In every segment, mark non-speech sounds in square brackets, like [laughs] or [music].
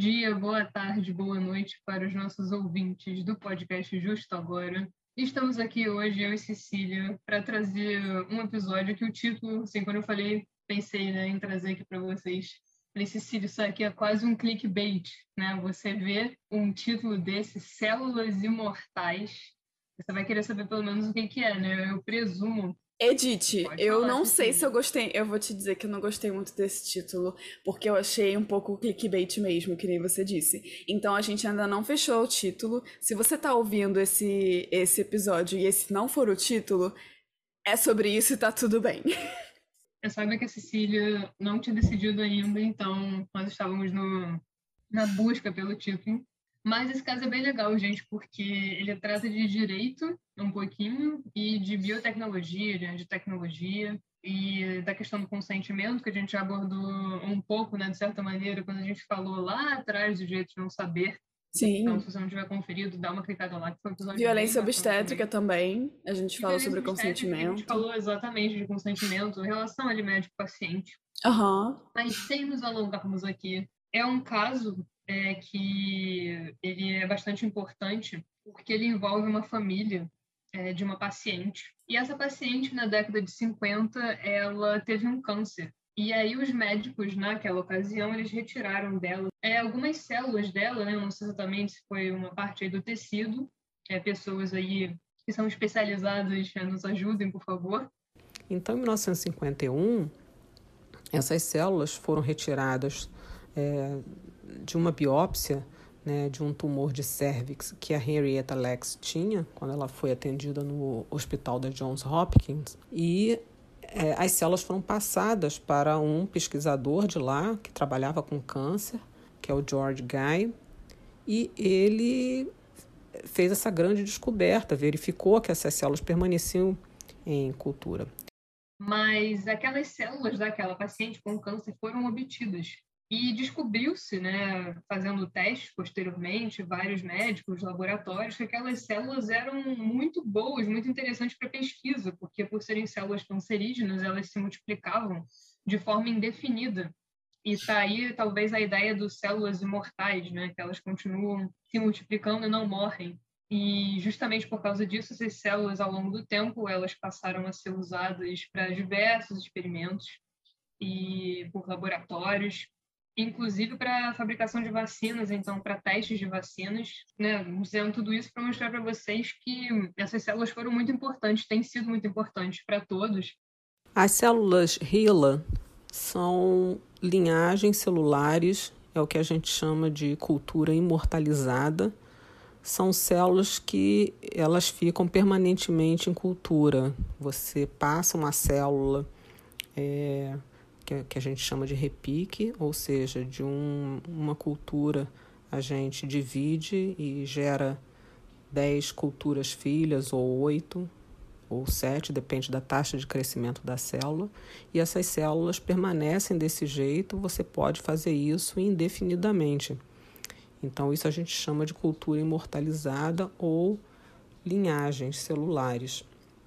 dia, boa tarde, boa noite para os nossos ouvintes do podcast Justo Agora. Estamos aqui hoje, eu e Cecília, para trazer um episódio que o título, assim, quando eu falei, pensei né, em trazer aqui para vocês. Falei, Cecília, isso aqui é quase um clickbait, né? Você vê um título desse, Células Imortais, você vai querer saber pelo menos o que, que é, né? Eu presumo Edith, eu não sei se eu gostei. Eu vou te dizer que eu não gostei muito desse título, porque eu achei um pouco clickbait mesmo, que nem você disse. Então a gente ainda não fechou o título. Se você tá ouvindo esse, esse episódio e esse não for o título, é sobre isso e tá tudo bem. Eu saiba que a Cecília não tinha decidido ainda, então nós estávamos no, na busca pelo título. Mas esse caso é bem legal, gente, porque ele trata de direito um pouquinho e de biotecnologia, de tecnologia e da questão do consentimento que a gente abordou um pouco, né, de certa maneira, quando a gente falou lá atrás do direito de não saber. Sim. Então, se você não tiver conferido, dá uma clicada lá, que foi um episódio Violência obstétrica também. A gente fala sobre consentimento. A gente falou exatamente de consentimento, relação ali médico-paciente. Aham. Uhum. Mas sem nos alongarmos aqui, é um caso é que ele é bastante importante porque ele envolve uma família é, de uma paciente. E essa paciente, na década de 50, ela teve um câncer. E aí os médicos, naquela ocasião, eles retiraram dela é, algumas células dela, né? não sei exatamente se foi uma parte do tecido. É, pessoas aí que são especializadas é, nos ajudem, por favor. Então, em 1951, essas células foram retiradas é, de uma biópsia né, de um tumor de cervix que a Henrietta Lacks tinha quando ela foi atendida no hospital da Johns Hopkins e é, as células foram passadas para um pesquisador de lá que trabalhava com câncer, que é o George Guy, e ele fez essa grande descoberta, verificou que essas células permaneciam em cultura. Mas aquelas células daquela paciente com câncer foram obtidas e descobriu-se, né, fazendo testes posteriormente, vários médicos, laboratórios, que aquelas células eram muito boas, muito interessantes para pesquisa, porque por serem células cancerígenas, elas se multiplicavam de forma indefinida. E está aí talvez a ideia dos células imortais, né, que elas continuam se multiplicando e não morrem. E justamente por causa disso, essas células, ao longo do tempo, elas passaram a ser usadas para diversos experimentos e por laboratórios inclusive para a fabricação de vacinas, então para testes de vacinas, né? Dizendo tudo isso para mostrar para vocês que essas células foram muito importantes, têm sido muito importantes para todos. As células HeLa são linhagens celulares, é o que a gente chama de cultura imortalizada. São células que elas ficam permanentemente em cultura. Você passa uma célula é, que, que a gente chama de repique, ou seja, de um, uma cultura a gente divide e gera 10 culturas filhas, ou 8, ou 7, depende da taxa de crescimento da célula, e essas células permanecem desse jeito, você pode fazer isso indefinidamente. Então, isso a gente chama de cultura imortalizada ou linhagens celulares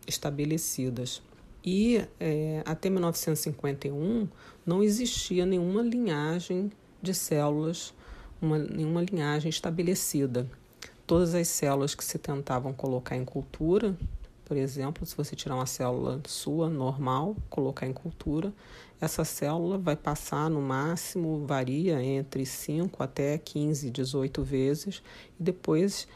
estabelecidas. E é, até 1951 não existia nenhuma linhagem de células, uma, nenhuma linhagem estabelecida. Todas as células que se tentavam colocar em cultura, por exemplo, se você tirar uma célula sua normal, colocar em cultura, essa célula vai passar no máximo, varia entre 5 até 15, 18 vezes, e depois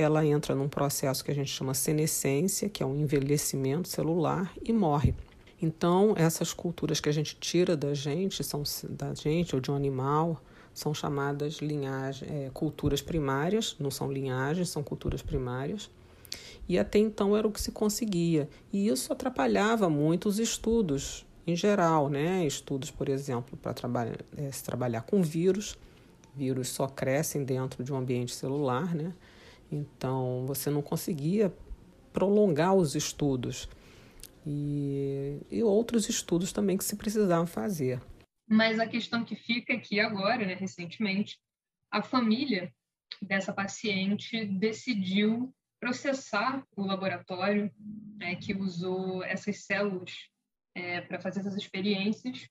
ela entra num processo que a gente chama senescência, que é um envelhecimento celular, e morre. Então, essas culturas que a gente tira da gente, são da gente ou de um animal, são chamadas linhagem, é, culturas primárias, não são linhagens, são culturas primárias. E até então era o que se conseguia. E isso atrapalhava muito os estudos em geral, né? Estudos, por exemplo, para trabalhar, é, se trabalhar com vírus. Vírus só crescem dentro de um ambiente celular, né? Então, você não conseguia prolongar os estudos e, e outros estudos também que se precisavam fazer. Mas a questão que fica aqui agora, né, recentemente, a família dessa paciente decidiu processar o laboratório né, que usou essas células é, para fazer essas experiências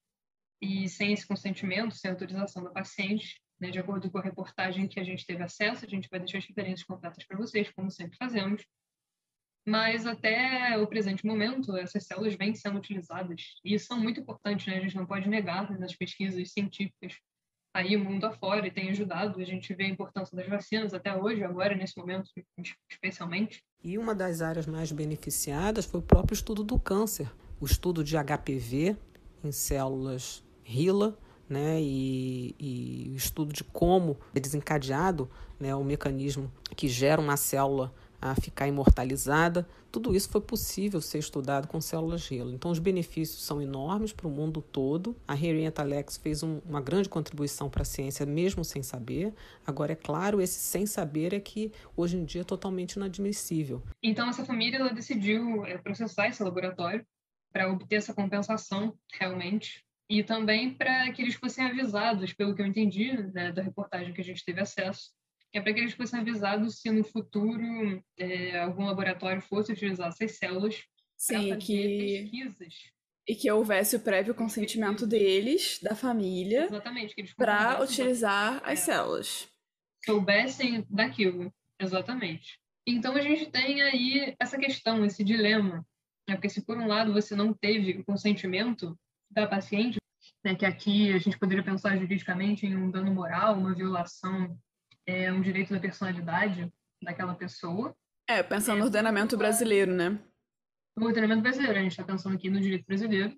e sem esse consentimento, sem autorização da paciente, né, de acordo com a reportagem que a gente teve acesso, a gente vai deixar as referências completas para vocês, como sempre fazemos. Mas até o presente momento, essas células vêm sendo utilizadas e são muito importantes, né? A gente não pode negar nas pesquisas científicas aí mundo afora e tem ajudado. A gente vê a importância das vacinas até hoje, agora, nesse momento, especialmente. E uma das áreas mais beneficiadas foi o próprio estudo do câncer, o estudo de HPV em células HeLa, né, e, e o estudo de como é desencadeado né, o mecanismo que gera uma célula a ficar imortalizada. Tudo isso foi possível ser estudado com células gelo. Então, os benefícios são enormes para o mundo todo. A Henrietta Alex fez um, uma grande contribuição para a ciência, mesmo sem saber. Agora, é claro, esse sem saber é que hoje em dia é totalmente inadmissível. Então, essa família decidiu é, processar esse laboratório para obter essa compensação realmente e também para que eles fossem avisados, pelo que eu entendi né, da reportagem que a gente teve acesso, é para que eles fossem avisados se no futuro é, algum laboratório fosse utilizar essas células Sim, que... pesquisas. E que houvesse o prévio consentimento deles, da família, para utilizar as é, células. Soubessem daquilo, exatamente. Então a gente tem aí essa questão, esse dilema. Né? Porque se por um lado você não teve o consentimento da paciente, né, que aqui a gente poderia pensar juridicamente em um dano moral, uma violação é um direito da personalidade daquela pessoa. É, pensando é, no ordenamento brasileiro, né? No ordenamento brasileiro, a gente está pensando aqui no direito brasileiro.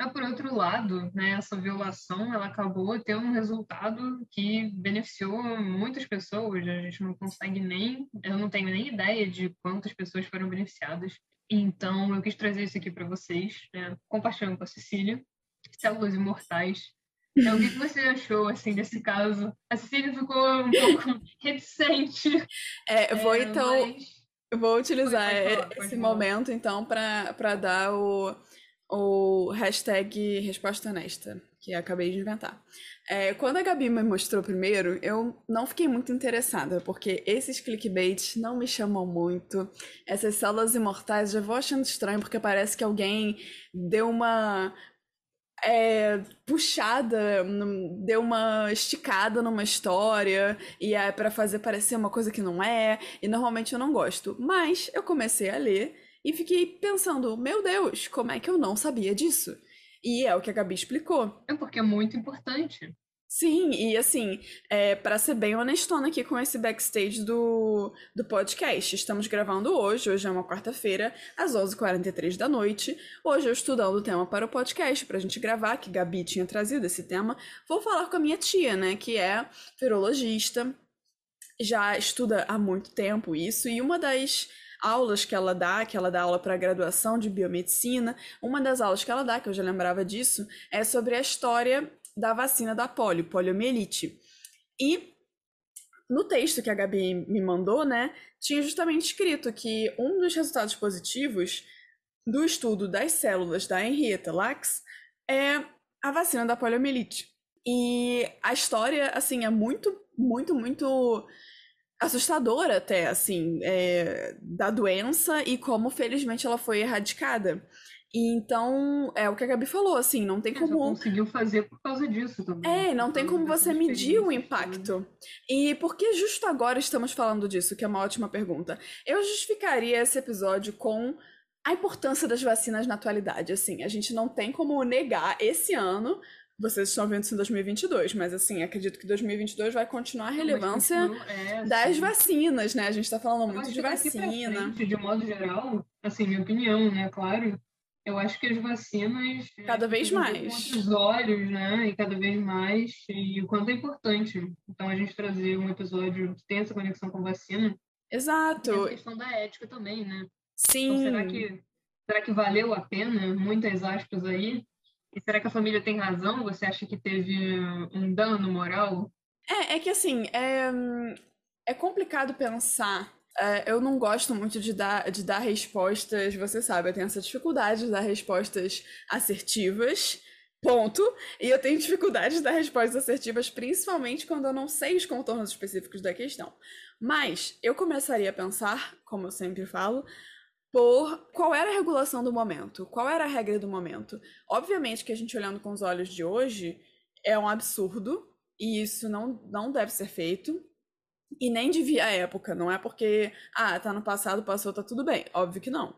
Mas, por outro lado, né, essa violação ela acabou tendo um resultado que beneficiou muitas pessoas. A gente não consegue nem, eu não tenho nem ideia de quantas pessoas foram beneficiadas. Então, eu quis trazer isso aqui para vocês, né, compartilhando com a Cecília. Células Imortais então, o que você achou, assim, desse caso? A Cecília ficou um [laughs] pouco reticente. É, vou, é, então... Mas... Eu vou utilizar pode, pode falar, esse momento, então, para dar o, o hashtag resposta honesta, que acabei de inventar. É, quando a Gabi me mostrou primeiro, eu não fiquei muito interessada, porque esses clickbaits não me chamam muito. Essas células imortais já vou achando estranho, porque parece que alguém deu uma é, puxada, deu uma esticada numa história e é para fazer parecer uma coisa que não é, e normalmente eu não gosto. Mas eu comecei a ler e fiquei pensando, meu Deus, como é que eu não sabia disso? E é o que a Gabi explicou. É porque é muito importante. Sim, e assim, é, para ser bem honestona aqui com esse backstage do, do podcast, estamos gravando hoje, hoje é uma quarta-feira, às 11h43 da noite. Hoje eu estudando o tema para o podcast, para a gente gravar, que Gabi tinha trazido esse tema. Vou falar com a minha tia, né, que é virologista, já estuda há muito tempo isso, e uma das aulas que ela dá, que ela dá aula para graduação de biomedicina, uma das aulas que ela dá, que eu já lembrava disso, é sobre a história da vacina da polio, poliomielite. E no texto que a Gabi me mandou, né, tinha justamente escrito que um dos resultados positivos do estudo das células da Henrietta Lacks é a vacina da poliomielite. E a história, assim, é muito, muito, muito assustadora até, assim, é, da doença e como, felizmente, ela foi erradicada. E então, é o que a Gabi falou, assim, não tem como. conseguiu fazer por causa disso também. É, não tem como você medir o impacto. E por que justo agora estamos falando disso? Que é uma ótima pergunta. Eu justificaria esse episódio com a importância das vacinas na atualidade. Assim, a gente não tem como negar esse ano. Vocês estão vendo isso em 2022, mas assim, acredito que 2022 vai continuar a relevância é, das vacinas, né? A gente está falando muito de vacina. Frente, de modo geral, assim, minha opinião, né? Claro, eu acho que as vacinas cada vez mais os olhos, né? E cada vez mais e o quanto é importante. Então a gente trazer um episódio que tem essa conexão com vacina. Exato. E a questão da ética também, né? Sim. Então, será que será que valeu a pena? Muitas aspas aí. E será que a família tem razão? Você acha que teve um dano moral? É, é que assim, é, é complicado pensar é, eu não gosto muito de dar, de dar respostas, você sabe, eu tenho essa dificuldade de dar respostas assertivas, ponto. E eu tenho dificuldade de dar respostas assertivas, principalmente quando eu não sei os contornos específicos da questão. Mas eu começaria a pensar, como eu sempre falo, por qual era a regulação do momento, qual era a regra do momento. Obviamente que a gente olhando com os olhos de hoje é um absurdo E isso não, não deve ser feito. E nem devia à época. Não é porque, ah, tá no passado, passou, tá tudo bem. Óbvio que não,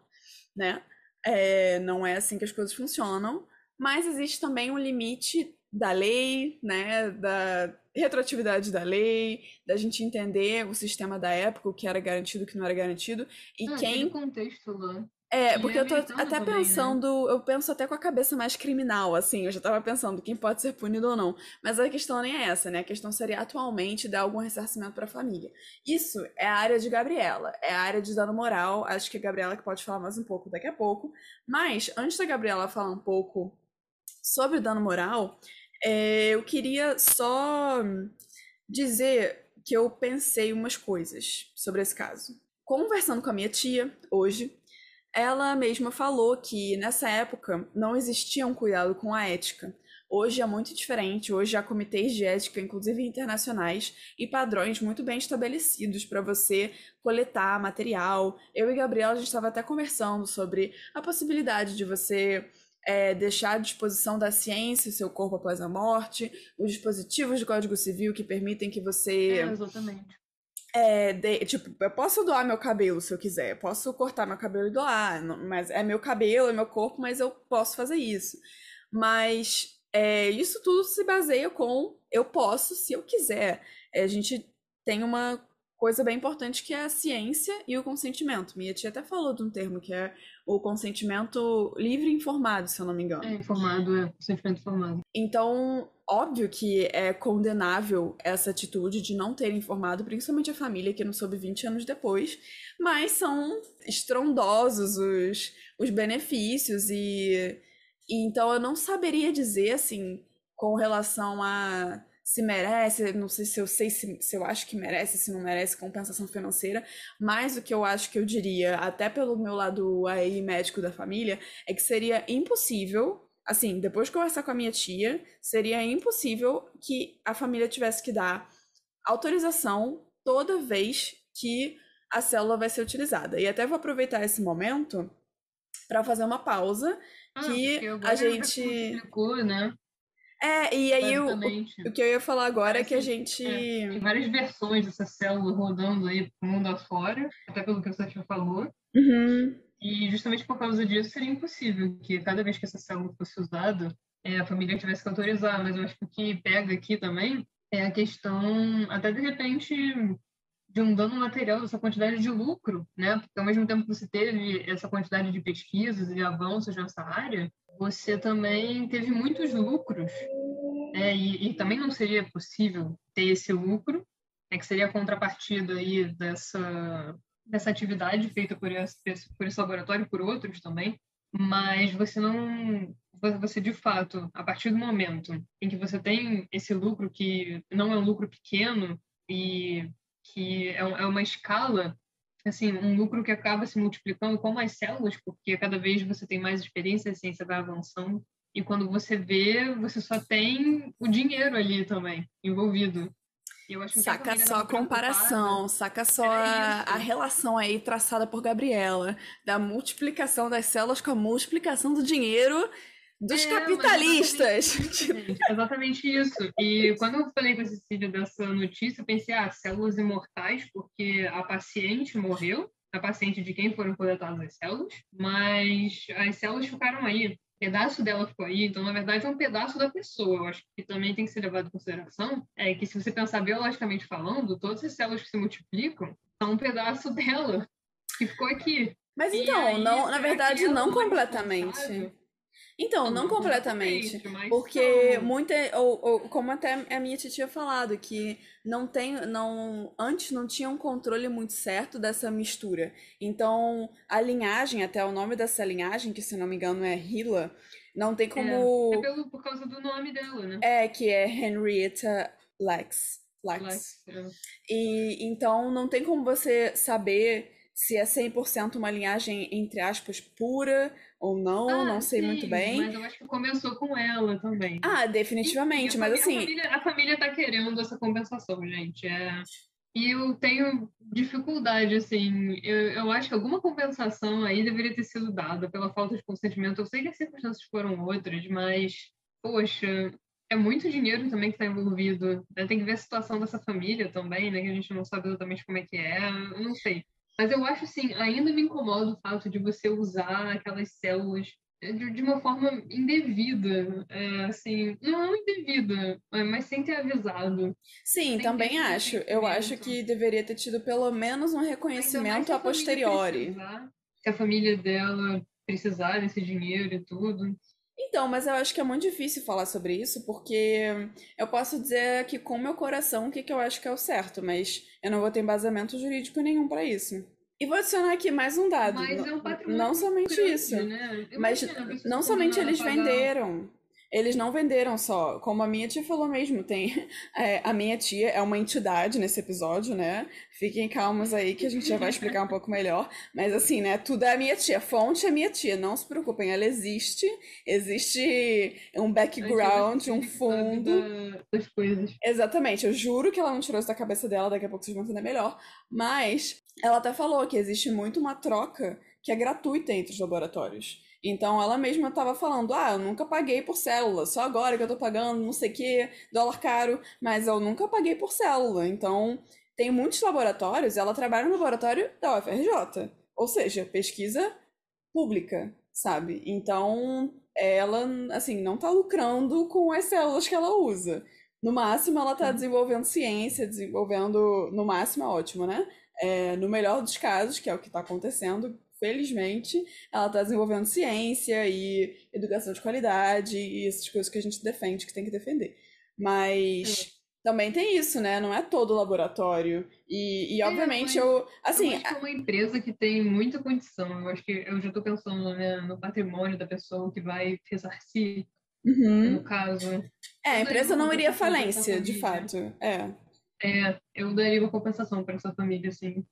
né? É, não é assim que as coisas funcionam. Mas existe também um limite da lei, né? Da retroatividade da lei, da gente entender o sistema da época, o que era garantido, o que não era garantido. E ah, quem. contexto lá. É, porque eu tô até também, né? pensando, eu penso até com a cabeça mais criminal, assim, eu já tava pensando quem pode ser punido ou não. Mas a questão nem é essa, né? A questão seria atualmente dar algum ressarcimento pra família. Isso é a área de Gabriela, é a área de dano moral, acho que a Gabriela que pode falar mais um pouco daqui a pouco. Mas, antes da Gabriela falar um pouco sobre o dano moral, é, eu queria só dizer que eu pensei umas coisas sobre esse caso. Conversando com a minha tia hoje, ela mesma falou que nessa época não existia um cuidado com a ética. Hoje é muito diferente, hoje há comitês de ética, inclusive internacionais, e padrões muito bem estabelecidos para você coletar material. Eu e Gabriela gente estava até conversando sobre a possibilidade de você é, deixar à disposição da ciência o seu corpo após a morte, os dispositivos do Código Civil que permitem que você. É. É, de, tipo, eu posso doar meu cabelo se eu quiser, posso cortar meu cabelo e doar, mas é meu cabelo, é meu corpo, mas eu posso fazer isso. Mas é, isso tudo se baseia com eu posso se eu quiser. É, a gente tem uma coisa bem importante que é a ciência e o consentimento. Minha tia até falou de um termo que é o consentimento livre e informado, se eu não me engano. É, informado, é, consentimento informado. Então, óbvio que é condenável essa atitude de não ter informado, principalmente a família que não soube 20 anos depois, mas são estrondosos os, os benefícios e, e então eu não saberia dizer assim com relação a se merece, não sei se eu sei se, se eu acho que merece, se não merece compensação financeira, mas o que eu acho que eu diria, até pelo meu lado aí médico da família, é que seria impossível, assim, depois de conversar com a minha tia, seria impossível que a família tivesse que dar autorização toda vez que a célula vai ser utilizada. E até vou aproveitar esse momento para fazer uma pausa Ah, que a gente explicou, né? É, e aí o, o que eu ia falar agora é que a gente. É, tem várias versões dessa célula rodando aí pro mundo afora, até pelo que o Satya falou. Uhum. E justamente por causa disso seria impossível que cada vez que essa célula fosse usada, é, a família tivesse que autorizar. Mas eu acho que o que pega aqui também é a questão, até de repente, de um dano material dessa quantidade de lucro, né? Porque ao mesmo tempo que você teve essa quantidade de pesquisas e avanços nessa área, você também teve muitos lucros, é, e, e também não seria possível ter esse lucro, né, que seria a contrapartida aí dessa, dessa atividade feita por esse, por esse laboratório e por outros também, mas você não, você de fato, a partir do momento em que você tem esse lucro que não é um lucro pequeno e que é, é uma escala assim, um lucro que acaba se multiplicando com mais células, porque cada vez você tem mais experiência, a ciência vai avançando, e quando você vê, você só tem o dinheiro ali também envolvido. Eu acho Saca só a comparação, saca só a, a relação aí traçada por Gabriela, da multiplicação das células com a multiplicação do dinheiro dos É, capitalistas. Exatamente exatamente isso. E quando eu falei com a Cecília dessa notícia, eu pensei, ah, células imortais, porque a paciente morreu, a paciente de quem foram coletadas as células, mas as células ficaram aí, pedaço dela ficou aí, então, na verdade, é um pedaço da pessoa. Eu acho que também tem que ser levado em consideração, é que se você pensar biologicamente falando, todas as células que se multiplicam são um pedaço [laughs] dela que ficou aqui. Mas E então, aí, não, na verdade, não completamente. Então, não Não completamente. Porque são. muita, ou, ou como até a minha tia tinha falado, que não tem, não, antes não tinha um controle muito certo dessa mistura. Então, a linhagem, até o nome dessa linhagem, que se não me engano é Hila, não tem É, como, é pelo, por causa do nome dela, né? é, que é Henrietta Lacks. Lex, é. E então não tem como você saber se é 100% uma linhagem, entre aspas, pura ou não, Ah, não sei muito sim, bem. Mas eu acho que começou com ela também. Ah, definitivamente, mas família, a assim, família, a família tá querendo essa compensação, gente. É... E eu tenho dificuldade, assim, eu, eu acho que alguma compensação aí deveria ter sido dada pela falta de consentimento. Eu sei que as circunstâncias foram outras, mas, poxa, é muito dinheiro também que está envolvido. Né? Tem que ver a situação dessa família também, né? Que a gente não sabe exatamente como é que é. Eu não sei. Mas eu acho assim, ainda me incomoda o fato de você usar aquelas células de, uma forma indevida, é, assim, não indevida, mas sem ter avisado. Sim, sem também acho. Eu acho que deveria ter tido pelo menos um reconhecimento a posteriori. Se a família dela precisar desse dinheiro e tudo. Então, mas eu acho que é muito difícil falar sobre isso, porque eu posso dizer aqui com meu coração o que, que eu acho que é o certo, mas eu não vou ter embasamento jurídico nenhum para isso. E vou adicionar aqui mais um dado. Mas é um patrimônio não somente grande, isso, né? mas não somente eles venderam eles não venderam só, como a minha tia falou mesmo, tem [laughs] é, a minha tia é uma entidade nesse episódio, né? Fiquem calmos aí que a gente já vai explicar um pouco melhor. Mas assim, né? Tudo é a minha tia, a fonte é minha tia, não se preocupem, ela existe, existe um background, um fundo. Das coisas. Exatamente, eu juro que ela não tirou isso da cabeça dela, daqui a pouco vocês vão entender melhor. Mas ela até falou que existe muito uma troca que é gratuita entre os laboratórios. Então ela mesma estava falando: ah, eu nunca paguei por célula, só agora que eu tô pagando não sei o que, dólar caro, mas eu nunca paguei por célula. Então tem muitos laboratórios, ela trabalha no laboratório da UFRJ, ou seja, pesquisa pública, sabe? Então ela, assim, não tá lucrando com as células que ela usa. No máximo, ela tá desenvolvendo ciência, desenvolvendo. No máximo é ótimo, né? É, no melhor dos casos, que é o que está acontecendo, felizmente, ela está desenvolvendo ciência e educação de qualidade e essas coisas que a gente defende, que tem que defender. Mas é. também tem isso, né? Não é todo laboratório. E, e é, obviamente eu. Assim. Eu acho que é uma empresa que tem muita condição. Eu acho que eu já estou pensando né, no patrimônio da pessoa que vai ressarcir. Uhum. No caso. É, a empresa não iria falência, de fato. É. É, eu daria uma compensação para essa família, assim.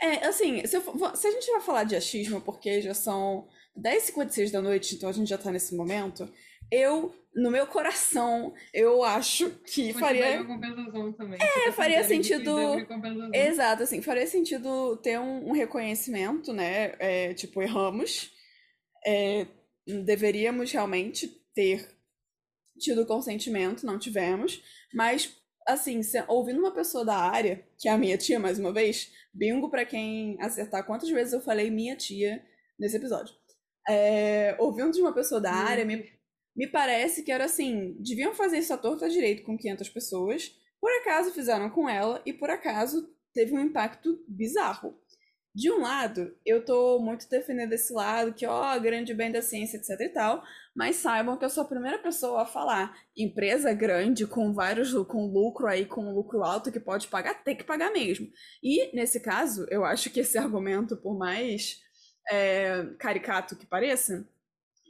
É, assim, se, eu, se, a gente vai falar de achismo, porque já são 10h56 da noite, então a gente já tá nesse momento, eu, no meu coração, eu acho que faria. compensação também. É, faria sentido. Exato, assim, faria sentido ter um, um reconhecimento, né? É, tipo, erramos. É, deveríamos realmente ter tido consentimento, não tivemos, mas assim, ouvindo uma pessoa da área, que é a minha tia, mais uma vez, bingo para quem acertar quantas vezes eu falei minha tia nesse episódio. É, ouvindo de uma pessoa da hum. área, me, me parece que era assim: deviam fazer isso à torta direito com 500 pessoas, por acaso fizeram com ela e por acaso teve um impacto bizarro. De um lado, eu tô muito defendendo esse lado, que, ó, grande bem da ciência, etc e tal, mas saibam que eu sou a primeira pessoa a falar. Empresa grande, com vários, com lucro aí, com lucro alto que pode pagar, tem que pagar mesmo. E, nesse caso, eu acho que esse [laughs] argumento, por mais é, caricato que pareça,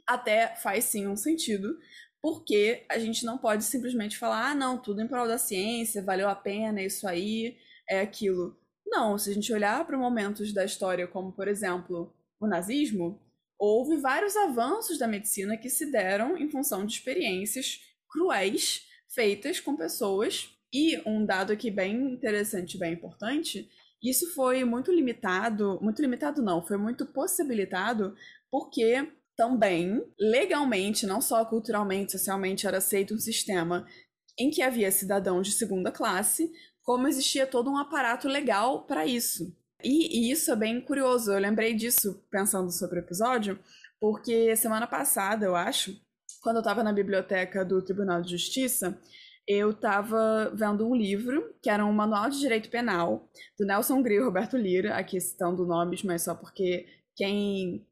até faz sim um sentido, porque a gente não pode simplesmente falar, ah, não, tudo em prol da ciência, valeu a pena, isso aí, é aquilo não, se a gente olhar para momentos da história, como por exemplo o nazismo, houve vários avanços da medicina que se deram em função de experiências cruéis feitas com pessoas. E um dado aqui bem interessante, bem importante, isso foi muito limitado, muito limitado não, foi muito possibilitado porque também legalmente, não só culturalmente, socialmente era aceito um sistema em que havia cidadãos de segunda classe, como existia todo um aparato legal para isso. E, e, isso é bem curioso, eu lembrei disso pensando sobre o episódio, porque semana passada, eu acho, quando eu estava na biblioteca do Tribunal de Justiça, eu estava vendo um livro que era um manual de direito penal do Nelson Grio e Roberto Lira, aqui citando nomes, mas só porque quem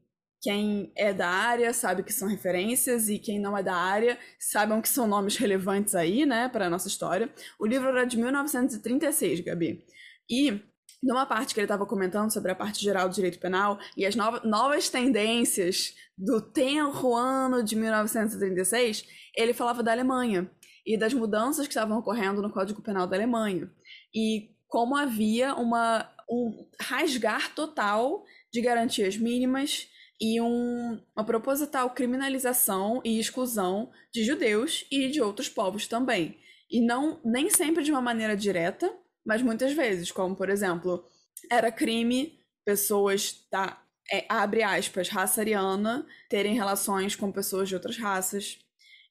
quem é da área sabe que são referências e quem não é da área saibam que são nomes relevantes aí, né, para a nossa história. O livro era de 1936, Gabi. E numa parte que ele estava comentando sobre a parte geral do direito penal e as novas, novas tendências do tenro ano de 1936, ele falava da Alemanha e das mudanças que estavam ocorrendo no Código Penal da Alemanha e como havia uma, um rasgar total de garantias mínimas e um, uma proposital criminalização e exclusão de judeus e de outros povos também. E não nem sempre de uma maneira direta, mas muitas vezes, como por exemplo, era crime pessoas da é, abre aspas, raça ariana terem relações com pessoas de outras raças.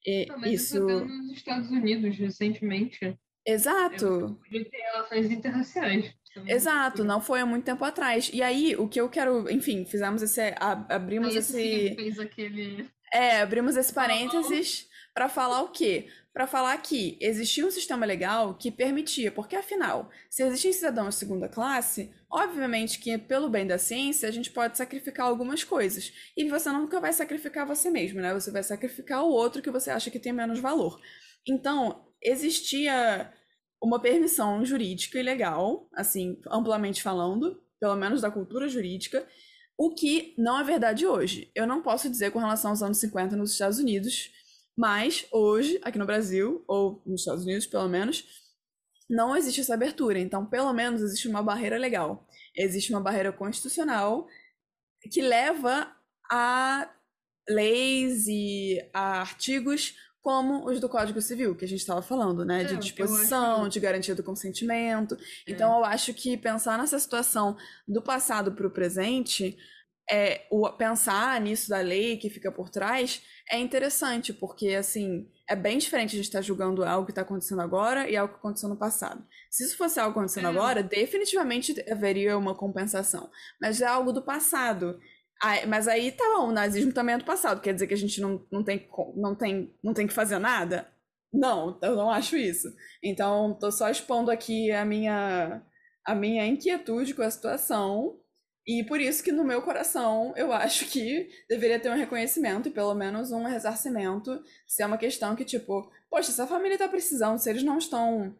E, não, mas isso... nos Estados Unidos recentemente. Exato. De ter relações interraciais. Exato, não foi há muito tempo atrás. E aí, o que eu quero, enfim, fizemos esse. abrimos aí esse. Fez aquele... É, abrimos esse parênteses para falar o quê? Para falar que existia um sistema legal que permitia, porque afinal, se existem cidadãos de segunda classe, obviamente que pelo bem da ciência a gente pode sacrificar algumas coisas. E você nunca vai sacrificar você mesmo, né? Você vai sacrificar o outro que você acha que tem menos valor. Então, existia uma permissão jurídica e legal, assim, amplamente falando, pelo menos da cultura jurídica, o que não é verdade hoje. Eu não posso dizer com relação aos anos 50 nos Estados Unidos, mas hoje, aqui no Brasil, ou nos Estados Unidos pelo menos, não existe essa abertura. Então, pelo menos, existe uma barreira legal. Existe uma barreira constitucional que leva a leis e a artigos como os do Código Civil, que a gente estava falando, né? De disposição, de garantia do consentimento. É. Então, eu acho que pensar nessa situação do passado para o presente, é, o, pensar nisso da lei que fica por trás, é interessante, porque, assim, é bem diferente a gente estar tá julgando algo que está acontecendo agora e algo que aconteceu no passado. Se isso fosse algo acontecendo é. agora, definitivamente haveria uma compensação. Mas é algo do passado. Aí, mas aí tá bom, o nazismo também é do passado. Quer dizer que a gente não, não, tem, não, tem, não tem que fazer nada? Não, eu não acho isso. Então, tô só expondo aqui a minha, a minha inquietude com a situação. E por isso que no meu coração eu acho que deveria ter um reconhecimento e pelo menos um ressarcimento. Se é uma questão que, tipo, poxa, essa família tá precisando, se eles não estão.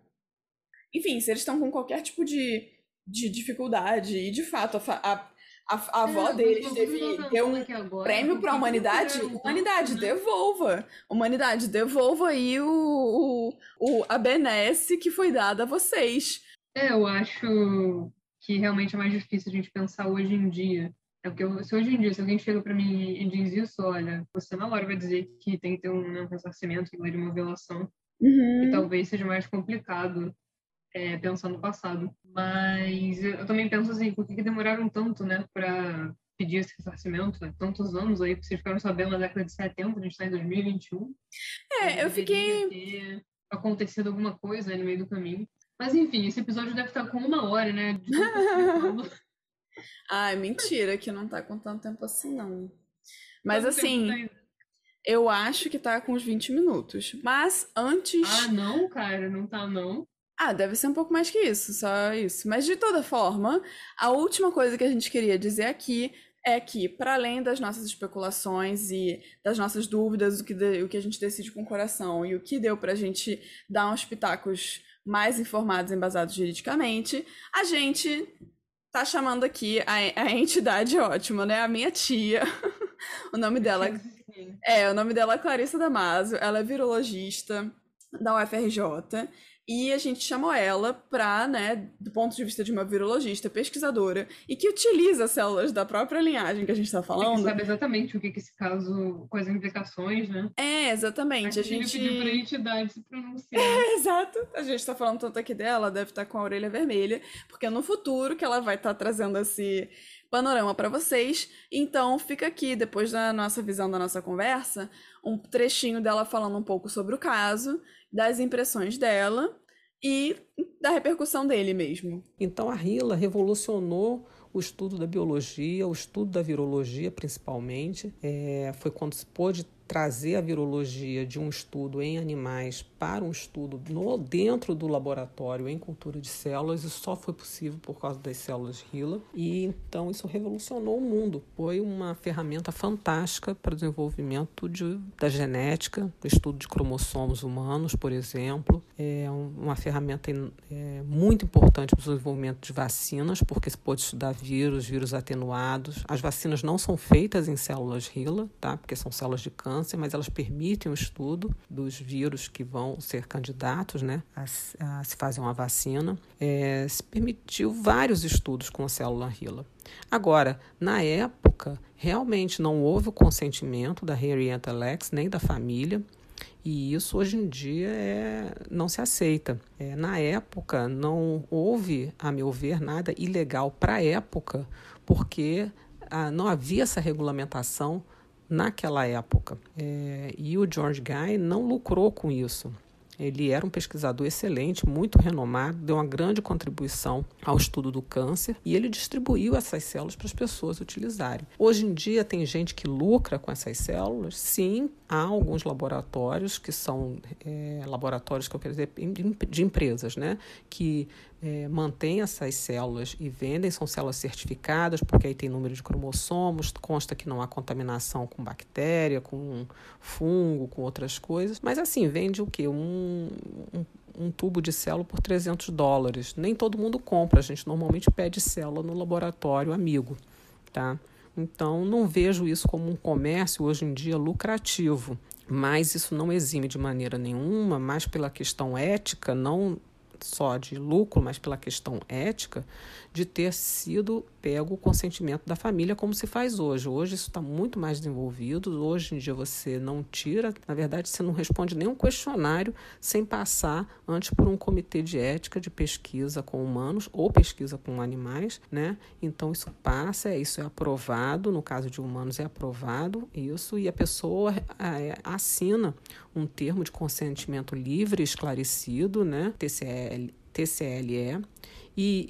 Enfim, se eles estão com qualquer tipo de, de dificuldade, e de fato a, a a, a avó é, deles teve, deu um agora, prêmio para a humanidade. Humanidade, né? devolva. Humanidade, devolva aí o, o, o, a benesse que foi dada a vocês. É, eu acho que realmente é mais difícil a gente pensar hoje em dia. É porque eu, se hoje em dia, se alguém chega para mim e diz isso, olha, você na hora vai dizer que tem que ter um ressarcimento, que de uma violação. Uhum. E talvez seja mais complicado é, pensando no passado. Mas eu, também penso assim, por que, que demoraram tanto, né, para pedir esse ressarcimento? Né? Tantos anos aí, vocês ficaram sabendo na década de 70, a gente está em 2021. É, eu fiquei... Ter acontecido alguma coisa aí no meio do caminho. Mas enfim, esse episódio deve estar com uma hora, né? [laughs] Ai, mentira, que não tá com tanto tempo assim, não. Mas assim, eu acho que tá com uns 20 minutos. Mas antes. Ah, não, cara, não tá não. Ah, deve ser um pouco mais que isso, só isso. Mas de toda forma, a última coisa que a gente queria dizer aqui é que, para além das nossas especulações e das nossas dúvidas, o que, de, o que a gente decide com o coração e o que deu para a gente dar uns pitacos mais informados e embasados juridicamente, a gente tá chamando aqui a, a entidade ótima, né? A minha tia. [laughs] o nome dela [laughs] é, o nome dela é Clarissa Damaso, ela é virologista da UFRJ e a gente chamou ela para, né, do ponto de vista de uma virologista, pesquisadora, e que utiliza células da própria linhagem que a gente está falando. Sabe exatamente o que, que esse caso, quais implicações, né? É, exatamente. A, a gente pediu para a entidade se pronunciar. [laughs] É, exato. A gente está falando tanto aqui dela, deve estar tá com a orelha vermelha, porque é no futuro que ela vai estar tá trazendo esse panorama para vocês. Então, fica aqui, depois da nossa visão da nossa conversa, um trechinho dela falando um pouco sobre o caso das impressões dela e da repercussão dele mesmo. Então a Rila revolucionou o estudo da biologia, o estudo da virologia principalmente. É, foi quando se pôde trazer a virologia de um estudo em animais para um estudo no, dentro do laboratório em cultura de células, isso só foi possível por causa das células HeLa. E então isso revolucionou o mundo. Foi uma ferramenta fantástica para o desenvolvimento de, da genética, do estudo de cromossomos humanos, por exemplo. É uma ferramenta é, muito importante para o desenvolvimento de vacinas, porque se pode estudar vírus, vírus atenuados. As vacinas não são feitas em células HeLa, tá? porque são células de câncer mas elas permitem o estudo dos vírus que vão ser candidatos né, a, a se fazer uma vacina. É, se permitiu vários estudos com a célula HeLa. Agora, na época, realmente não houve o consentimento da Henrietta Lex nem da família. E isso hoje em dia é, não se aceita. É, na época, não houve, a meu ver, nada ilegal para a época, porque ah, não havia essa regulamentação naquela época. É, e o George Guy não lucrou com isso. Ele era um pesquisador excelente, muito renomado, deu uma grande contribuição ao estudo do câncer e ele distribuiu essas células para as pessoas utilizarem. Hoje em dia tem gente que lucra com essas células, sim, há alguns laboratórios que são é, laboratórios que eu quero dizer de empresas, né, que é, mantêm essas células e vendem, são células certificadas, porque aí tem número de cromossomos, consta que não há contaminação com bactéria, com fungo, com outras coisas. Mas assim, vende o quê? Um, um, um tubo de célula por 300 dólares. Nem todo mundo compra, a gente normalmente pede célula no laboratório amigo, tá? Então, não vejo isso como um comércio hoje em dia lucrativo, mas isso não exime de maneira nenhuma, mas pela questão ética, não só de lucro, mas pela questão ética, de ter sido pego o consentimento da família, como se faz hoje. Hoje isso está muito mais desenvolvido. Hoje em dia você não tira, na verdade, você não responde nenhum questionário sem passar antes por um comitê de ética de pesquisa com humanos ou pesquisa com animais, né? Então isso passa, isso é aprovado, no caso de humanos é aprovado isso, e a pessoa é, assina um termo de consentimento livre, esclarecido, né? TCL, TCLE e,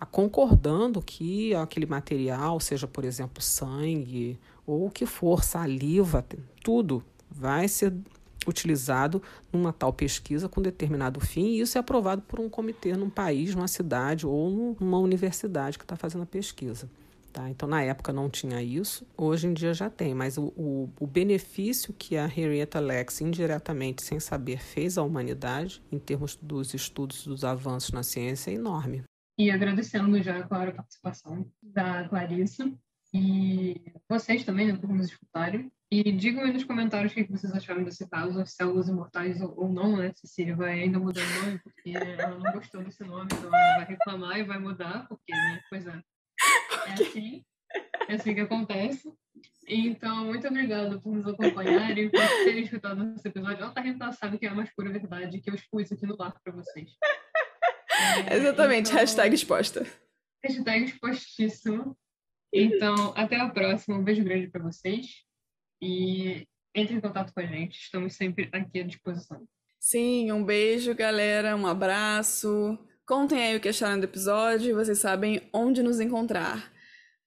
e concordando que aquele material, seja por exemplo sangue ou o que for, saliva, tudo vai ser utilizado numa tal pesquisa com determinado fim, e isso é aprovado por um comitê num país, numa cidade ou numa universidade que está fazendo a pesquisa. Tá? Então, na época não tinha isso, hoje em dia já tem, mas o, o, o, benefício que a Henrietta Lacks, indiretamente, sem saber, fez à humanidade, em termos dos estudos dos avanços na ciência, é enorme. E agradecendo já, claro, a participação da Clarissa e vocês também, né, por nos escutarem. E digam aí nos comentários o que vocês acharam desse caso, se Células Imortais ou não, né? Cecília vai ainda mudar o nome, porque ela não gostou desse nome, então ela vai reclamar e vai mudar, porque, né? Pois é. É assim, é assim que acontece. Então, muito obrigada por nos acompanharem, por terem escutado esse episódio. Ela tá rindo, sabe que é a mais pura verdade que eu expus aqui no ar para vocês. É, Exatamente, então... hashtag exposta. Hashtag expostíssimo. Então, até a próxima. Um beijo grande para vocês. E entre em contato com a gente. Estamos sempre aqui à disposição. Sim, um beijo, galera. Um abraço. Contem aí o que acharam do episódio. Vocês sabem onde nos encontrar.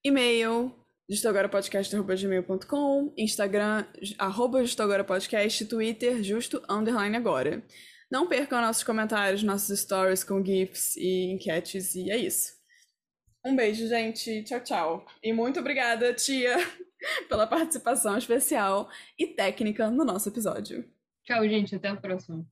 E-mail, justagorapodcast.gmail.com, Instagram, arroba justagorapodcast, Twitter, justo, underline agora. Não percam nossos comentários, nossos stories com GIFs e enquetes, e é isso. Um beijo, gente. Tchau, tchau. E muito obrigada, tia, [laughs] pela participação especial e técnica no nosso episódio. Tchau, gente. Até a próxima.